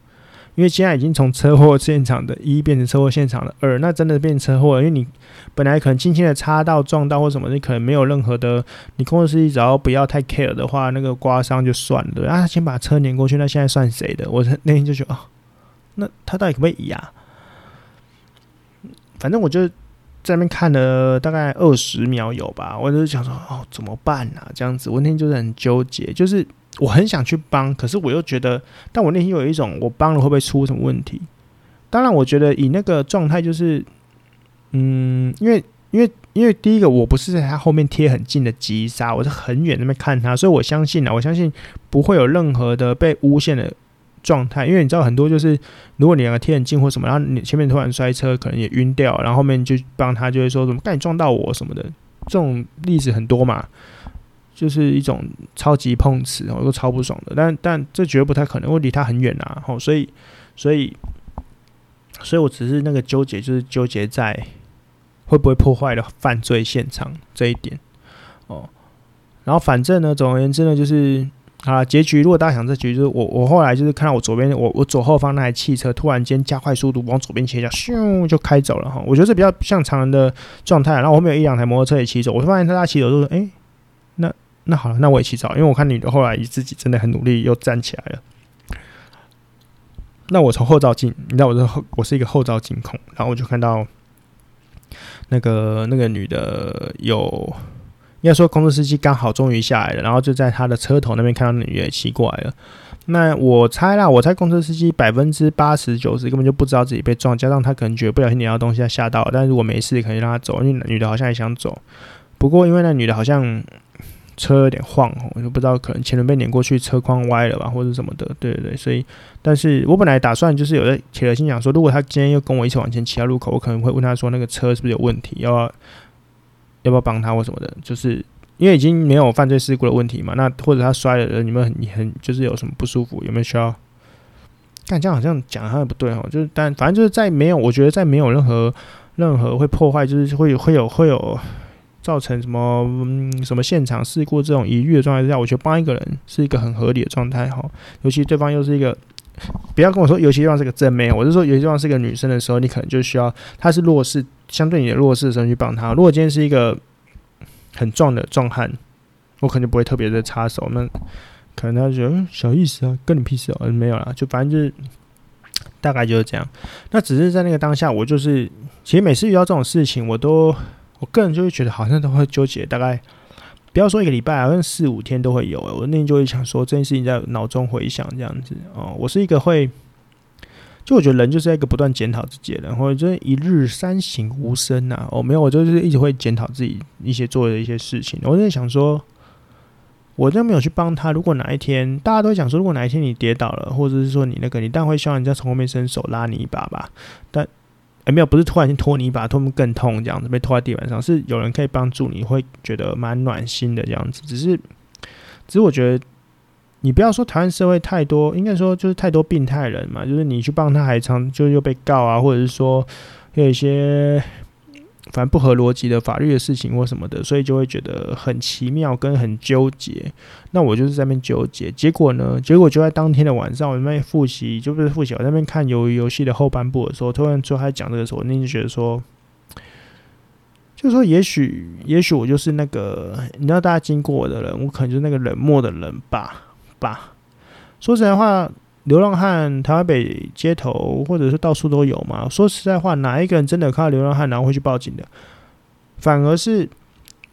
因为现在已经从车祸现场的一变成车祸现场的二，那真的变车祸了。因为你本来可能轻轻的擦到、撞到或什么，你可能没有任何的。你工作司机只要不要太 care 的话，那个刮伤就算了。对啊，先把车碾过去，那现在算谁的？我那天就觉得，哦，<laughs> 那他到底可不可以移啊？反正我就在那边看了大概二十秒有吧，我就想说，哦，怎么办啊？这样子，我那天就是很纠结，就是。我很想去帮，可是我又觉得，但我内心有一种，我帮了会不会出什么问题？当然，我觉得以那个状态，就是，嗯，因为因为因为第一个，我不是在他后面贴很近的急刹，我是很远那边看他，所以我相信啊，我相信不会有任何的被诬陷的状态。因为你知道很多就是，如果你两个贴很近或什么，然后你前面突然摔车，可能也晕掉，然后后面就帮他，就会说什么，干你撞到我什么的，这种例子很多嘛。就是一种超级碰瓷哦，又超不爽的，但但这绝对不太可能，我离他很远啊，吼，所以所以所以我只是那个纠结，就是纠结在会不会破坏了犯罪现场这一点哦。然后反正呢，总而言之呢，就是啊，结局如果大家想这结局，就是我我后来就是看到我左边我我左后方那台汽车突然间加快速度往左边切一下，咻就开走了哈。我觉得这比较像常人的状态。然后后面有一两台摩托车也骑走，我就发现他他骑走就是，哎，那好了，那我也起早，因为我看女的后来自己真的很努力，又站起来了。那我从后照镜，你知道我是后，我是一个后照镜控，然后我就看到那个那个女的有，应该说公车司机刚好终于下来了，然后就在他的车头那边看到女的骑过来了。那我猜啦，我猜公车司机百分之八十九十根本就不知道自己被撞，加上他可能觉得不小心碾到东西，他吓到了。但如果没事，可以让他走，因为女的好像也想走。不过因为那女的好像。车有点晃，我就不知道可能前轮被碾过去，车框歪了吧，或者什么的。对对对，所以，但是我本来打算就是有在铁了心想说，如果他今天又跟我一起往前骑到路口，我可能会问他说，那个车是不是有问题，要要不要帮他或什么的。就是因为已经没有犯罪事故的问题嘛，那或者他摔了，你们很很就是有什么不舒服，有没有需要？但这样好像讲好像不对哦，就是但反正就是在没有，我觉得在没有任何任何会破坏，就是会会有会有。造成什么、嗯、什么现场事故这种疑虑的状态之下，我觉得帮一个人是一个很合理的状态哈。尤其对方又是一个，不要跟我说，尤其对方是个正妹，我是说，尤其对方是个女生的时候，你可能就需要她是弱势，相对你的弱势的时候去帮她。如果今天是一个很壮的壮汉，我可能就不会特别的插手。那可能他觉得、小意思啊，跟你屁事哦，没有啦，就反正就是大概就是这样。那只是在那个当下，我就是其实每次遇到这种事情，我都。我个人就会觉得好像都会纠结，大概不要说一个礼拜，好像四五天都会有。我那天就会想说这件事情在脑中回想这样子哦。我是一个会，就我觉得人就是一个不断检讨自己的人，或者就是一日三省吾身呐。哦，没有，我就是一直会检讨自己一些做的一些事情。我在想说，我真的没有去帮他。如果哪一天大家都想说，如果哪一天你跌倒了，或者是说你那个，你当然会希望人家从后面伸手拉你一把吧，但。哎，没有，不是突然间拖你一把，拖更痛这样子，被拖在地板上，是有人可以帮助你，会觉得蛮暖心的这样子。只是，只是我觉得，你不要说台湾社会太多，应该说就是太多病态人嘛，就是你去帮他还常就又被告啊，或者是说有一些反正不合逻辑的法律的事情或什么的，所以就会觉得很奇妙跟很纠结。那我就是在那边纠结，结果呢？结果就在当天的晚上，我那边复习，就不是复习，我在那边看鱿鱼游戏的后半部的时候，突然就他讲这个时候，我那就觉得说，就说也许，也许我就是那个你知道大家经过我的人，我可能就是那个冷漠的人吧吧。说实在话。流浪汉，台北街头或者是到处都有嘛。说实在话，哪一个人真的看到流浪汉然后会去报警的？反而是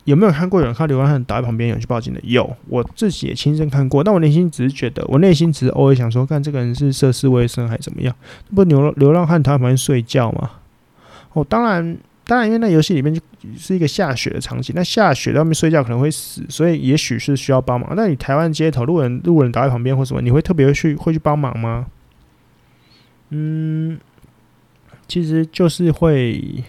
有没有看过有人看流浪汉倒在旁边有人去报警的？有，我自己也亲身看过。但我内心只是觉得，我内心只是偶尔想说，看这个人是涉世未深还是怎么样？不流流浪汉躺在旁边睡觉吗？哦，当然。当然，因为那游戏里面是一个下雪的场景，那下雪在外面睡觉可能会死，所以也许是需要帮忙。那你台湾街头路人路人倒在旁边或什么，你会特别去会去帮忙吗？嗯，其实就是会，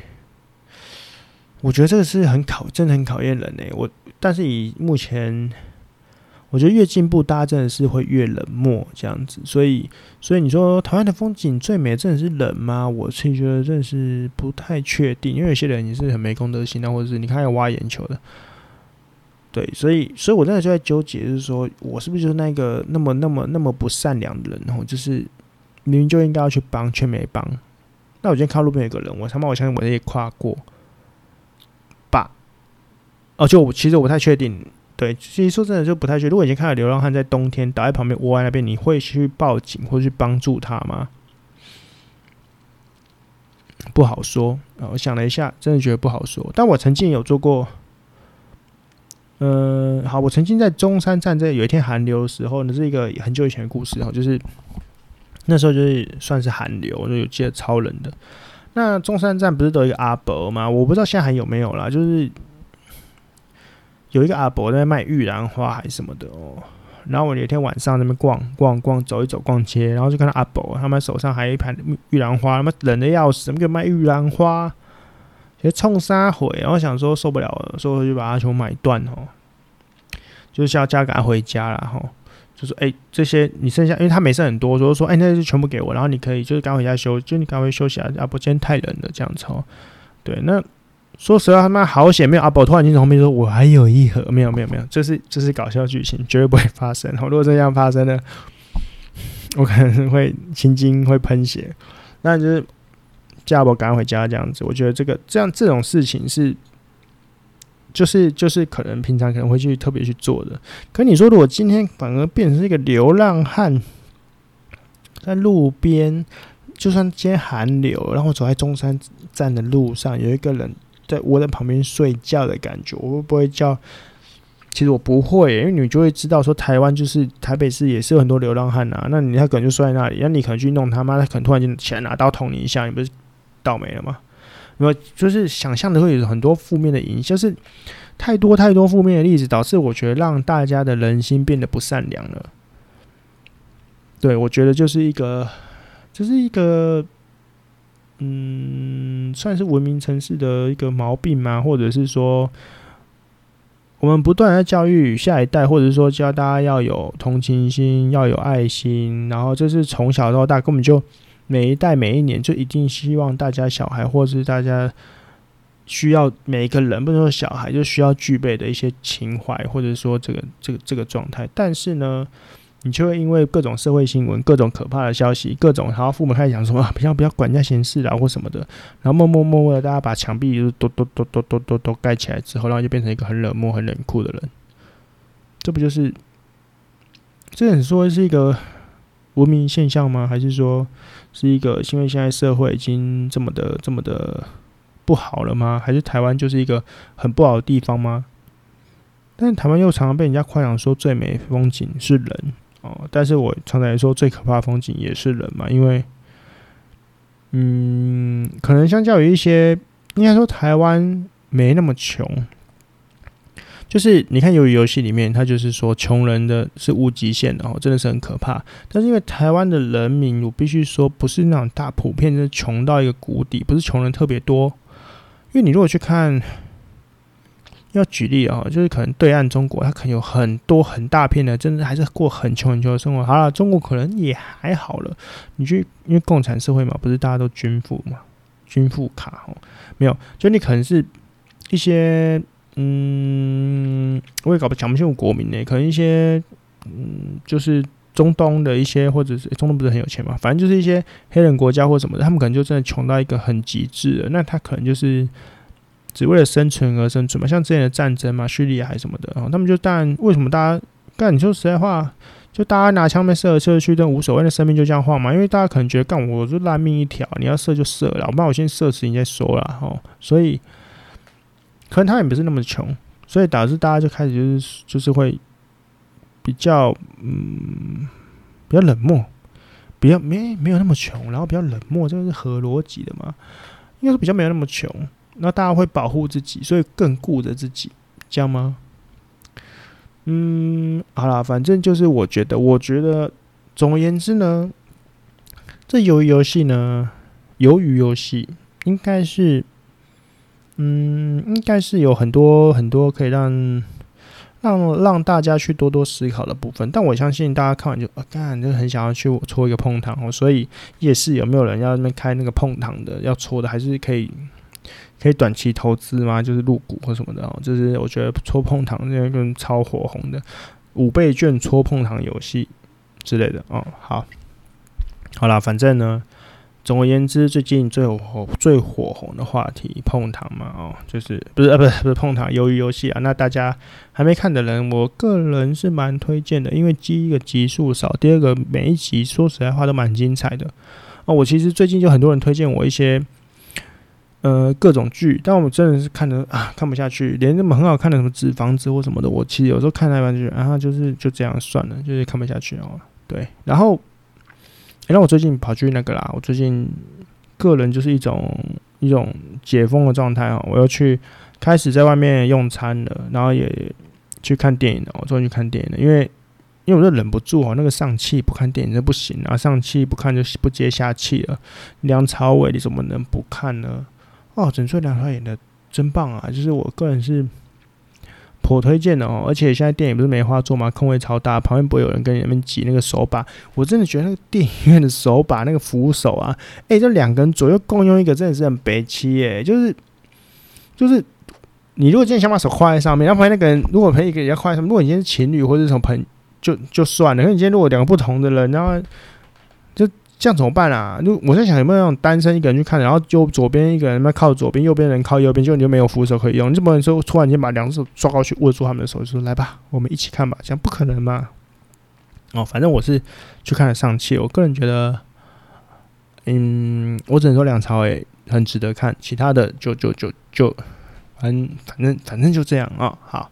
我觉得这个是很考，真的很考验人呢。我但是以目前。我觉得越进步，大家真的是会越冷漠这样子，所以，所以你说台湾的风景最美，真的是冷吗？我其实觉得真的是不太确定，因为有些人也是很没公德心的，或者是你看要挖眼球的，对，所以，所以我真的就在纠结，就是说我是不是就是那个那么那么那么不善良的人？然后就是明明就应该要去帮，却没帮。那我今天看路边有个人，我他妈我相信我也跨过吧？哦，就我其实我不太确定。对，其实说真的就不太确定。如果已经看到流浪汉在冬天倒在旁边窝在那边，你会去报警或去帮助他吗？不好说啊！我想了一下，真的觉得不好说。但我曾经有做过，嗯、好，我曾经在中山站在有一天寒流的时候，那是一个很久以前的故事哈，就是那时候就是算是寒流，就有记得超冷的。那中山站不是都有一个阿伯吗？我不知道现在还有没有啦，就是。有一个阿伯在卖玉兰花还是什么的哦，然后我有一天晚上在那边逛逛逛，走一走逛街，然后就看到阿伯他们手上还有一盘玉兰花，他妈冷的要死，怎么给卖玉兰花？直接冲三回，然后想说受不了了，所以就把它全部买断哦，就是要加赶回家了哈，就说哎、这些你剩下，因为他没剩很多，所以说哎、欸、那就全部给我，然后你可以就是赶回家休，就你赶回休息啊，阿伯今天太冷了这样子哦，对那。说实话，他妈好险，没有阿宝突然间从后面说：“我还有一盒。”没有，没有，没有，这是这是搞笑剧情，绝对不会发生。如果这样发生呢，我可能会心惊，会喷血。那就是叫阿宝赶回家这样子。我觉得这个这样这种事情是，就是就是可能平常可能会去特别去做的。可你说，如果今天反而变成一个流浪汉，在路边，就算今天寒流，然后走在中山站的路上，有一个人。在窝在旁边睡觉的感觉，我会不会叫？其实我不会，因为你就会知道说，台湾就是台北市也是有很多流浪汉啊。那你他可能就睡在那里，那你可能去弄他妈，他可能突然间起来拿刀捅你一下，你不是倒霉了吗？因为就是想象的会有很多负面的影响，就是太多太多负面的例子，导致我觉得让大家的人心变得不善良了。对，我觉得就是一个，就是一个。嗯，算是文明城市的一个毛病吗？或者是说，我们不断在教育下一代，或者说教大家要有同情心，要有爱心，然后这是从小到大根本就每一代每一年就一定希望大家小孩，或者是大家需要每一个人，不能说小孩就需要具备的一些情怀，或者说这个这个这个状态。但是呢，你就会因为各种社会新闻、各种可怕的消息、各种，然后父母开始讲什么不要不要管人家闲事啊或什么的，然后默默默默的大家把墙壁都都都都都都都盖起来之后，然后就变成一个很冷漠、很冷酷的人。这不就是这？你说是一个文明现象吗？还是说是一个因为现在社会已经这么的这么的不好了吗？还是台湾就是一个很不好的地方吗？但台湾又常常被人家夸奖说最美风景是人。哦，但是我常常说，最可怕的风景也是人嘛，因为，嗯，可能相较于一些，应该说台湾没那么穷，就是你看由于游戏里面，它就是说穷人的是无极限的哦，真的是很可怕。但是因为台湾的人民，我必须说不是那种大普遍的穷到一个谷底，不是穷人特别多，因为你如果去看。要举例啊，就是可能对岸中国，它可能有很多很大片的，真的还是过很穷很穷的生活。好了，中国可能也还好了。你去，因为共产社会嘛，不是大家都均富嘛？均富卡哦，没有，就你可能是一些嗯，我也搞不讲不清楚国民呢，可能一些嗯，就是中东的一些，或者是中东不是很有钱嘛，反正就是一些黑人国家或什么的，他们可能就真的穷到一个很极致的，那他可能就是只为了生存而生存嘛，像之前的战争嘛，叙利亚还什么的，然哦，他们就当然为什么大家干？你说实在话。就大家拿枪被射来射去都无所谓，那生命就这样换嘛。因为大家可能觉得，干我就烂命一条，你要射就射了，我不然我先射死你再说啦。哦。所以可能他也不是那么穷，所以导致大家就开始就是就是会比较嗯比较冷漠，比较没没有那么穷，然后比较冷漠，这个是合逻辑的嘛。应该是比较没有那么穷，那大家会保护自己，所以更顾着自己，这样吗？嗯，好啦，反正就是我觉得，我觉得，总而言之呢，这鱿鱼游戏呢，鱿鱼游戏应该是，嗯，应该是有很多很多可以让让让大家去多多思考的部分。但我相信大家看完就啊，干就很想要去搓一个碰糖哦。所以夜市有没有人要那边开那个碰糖的，要搓的，还是可以。可以短期投资吗？就是入股或什么的哦。就是我觉得戳碰糖这个超火红的五倍券戳碰糖游戏之类的哦。好，好啦，反正呢，总而言之，最近最火最火红的话题碰糖嘛哦，就是不是啊，不是不是碰糖鱿鱼游戏啊。那大家还没看的人，我个人是蛮推荐的，因为第一个集数少，第二个每一集说实在话都蛮精彩的哦。我其实最近就很多人推荐我一些。呃，各种剧，但我真的是看的啊，看不下去，连那么很好看的什么纸房子或什么的，我其实有时候看那一半就，然后就是就这样算了，就是看不下去哦。对，然后，然后我最近跑去那个啦，我最近个人就是一种一种解封的状态哦，我要去开始在外面用餐了，然后也去看电影了，我终于去看电影了，因为因为我就忍不住哦，那个上气不看电影就不行啊，上气不看就不接下气了，梁朝伟你怎么能不看呢？哦，整出梁朝演的真棒啊！就是我个人是颇推荐的哦。而且现在电影不是没话做吗？空位超大，旁边不会有人跟你们挤那个手把。我真的觉得那个电影院的手把那个扶手啊，诶，这两个人左右共用一个，真的是很悲戚耶。就是就是，你如果今天想把手挎在上面，然后旁边那个人如果陪一个人要挎在上，如果你今天是情侣或者什么朋，就就算了。可你今天如果两个不同的人，然后。这样怎么办啊？就我在想有没有那种单身一个人去看，然后就左边一个人那靠左边，右边人靠右边，就你就没有扶手可以用。你怎么能说突然间把两只手抓过去握住他们的手，就说来吧，我们一起看吧？这样不可能嘛？哦，反正我是去看了上期，我个人觉得，嗯，我只能说两朝伟很值得看，其他的就就就就，反正反正反正就这样啊、好，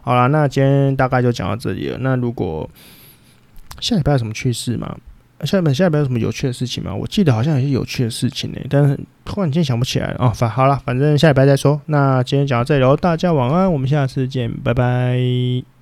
好了，那今天大概就讲到这里了。那如果下礼拜有什么趣事吗？下面下面有什么有趣的事情吗？我记得好像有些有趣的事情呢、但是突然间想不起来了哦。反好了，反正下礼拜再说。那今天讲到这里喽，大家晚安，我们下次见，拜拜。